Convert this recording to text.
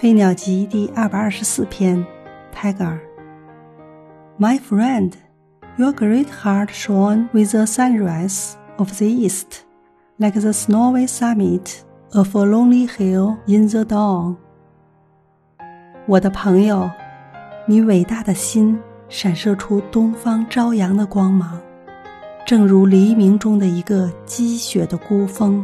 飞鸟集第二百二十四篇泰戈尔 my friend your great heart shone with the sunrise of the east like the snowy summit of a lonely hill in the dawn 我的朋友你伟大的心闪射出东方朝阳的光芒正如黎明中的一个积雪的孤峰